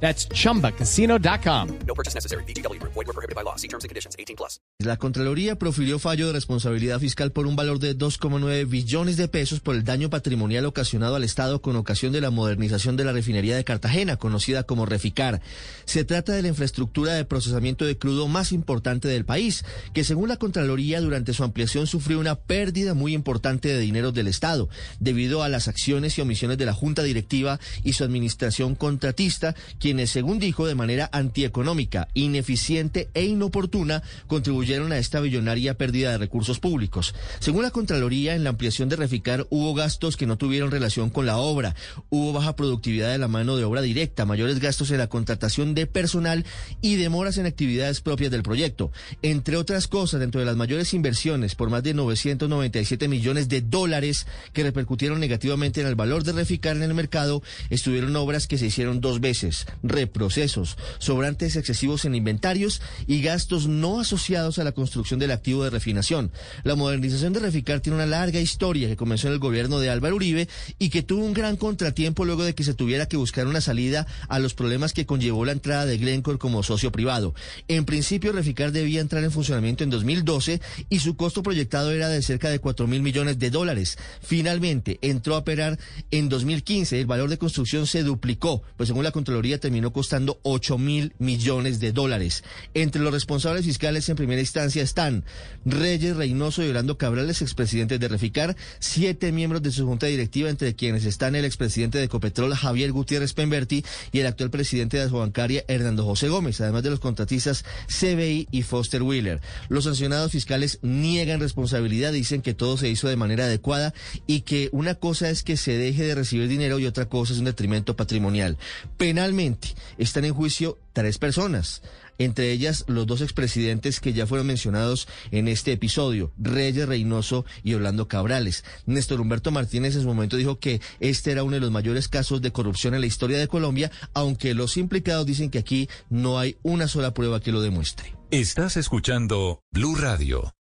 That's chumbacasino.com. No purchase necessary. BGW. Void were prohibited by law. See terms and conditions. 18 plus. La Contraloría profirió fallo de responsabilidad fiscal por un valor de 2,9 billones de pesos por el daño patrimonial ocasionado al Estado con ocasión de la modernización de la refinería de Cartagena, conocida como Reficar. Se trata de la infraestructura de procesamiento de crudo más importante del país, que según la Contraloría durante su ampliación sufrió una pérdida muy importante de dinero del Estado, debido a las acciones y omisiones de la Junta Directiva y su administración contratista, quienes, según dijo, de manera antieconómica, ineficiente e inoportuna, contribuyeron a esta billonaria pérdida de recursos públicos. Según la Contraloría, en la ampliación de Reficar hubo gastos que no tuvieron relación con la obra, hubo baja productividad de la mano de obra directa, mayores gastos en la contratación de personal y demoras en actividades propias del proyecto. Entre otras cosas, dentro de las mayores inversiones por más de 997 millones de dólares que repercutieron negativamente en el valor de Reficar en el mercado, estuvieron obras que se hicieron dos veces reprocesos, sobrantes excesivos en inventarios y gastos no asociados a la construcción del activo de refinación. La modernización de Reficar tiene una larga historia que comenzó en el gobierno de Álvaro Uribe y que tuvo un gran contratiempo luego de que se tuviera que buscar una salida a los problemas que conllevó la entrada de Glencore como socio privado. En principio, Reficar debía entrar en funcionamiento en 2012 y su costo proyectado era de cerca de 4 mil millones de dólares. Finalmente, entró a operar en 2015. El valor de construcción se duplicó, pues según la Contraloría terminó costando 8 mil millones de dólares. Entre los responsables fiscales en primera instancia están Reyes Reynoso y Orlando Cabrales, expresidentes de Reficar, siete miembros de su junta directiva, entre quienes están el expresidente de Ecopetrol, Javier Gutiérrez Pemberti, y el actual presidente de la bancaria, Hernando José Gómez, además de los contratistas CBI y Foster Wheeler. Los sancionados fiscales niegan responsabilidad, dicen que todo se hizo de manera adecuada y que una cosa es que se deje de recibir dinero y otra cosa es un detrimento patrimonial. Penalmente están en juicio tres personas entre ellas los dos expresidentes que ya fueron mencionados en este episodio, Reyes Reynoso y Orlando Cabrales. Néstor Humberto Martínez en su momento dijo que este era uno de los mayores casos de corrupción en la historia de Colombia, aunque los implicados dicen que aquí no hay una sola prueba que lo demuestre. Estás escuchando Blue Radio.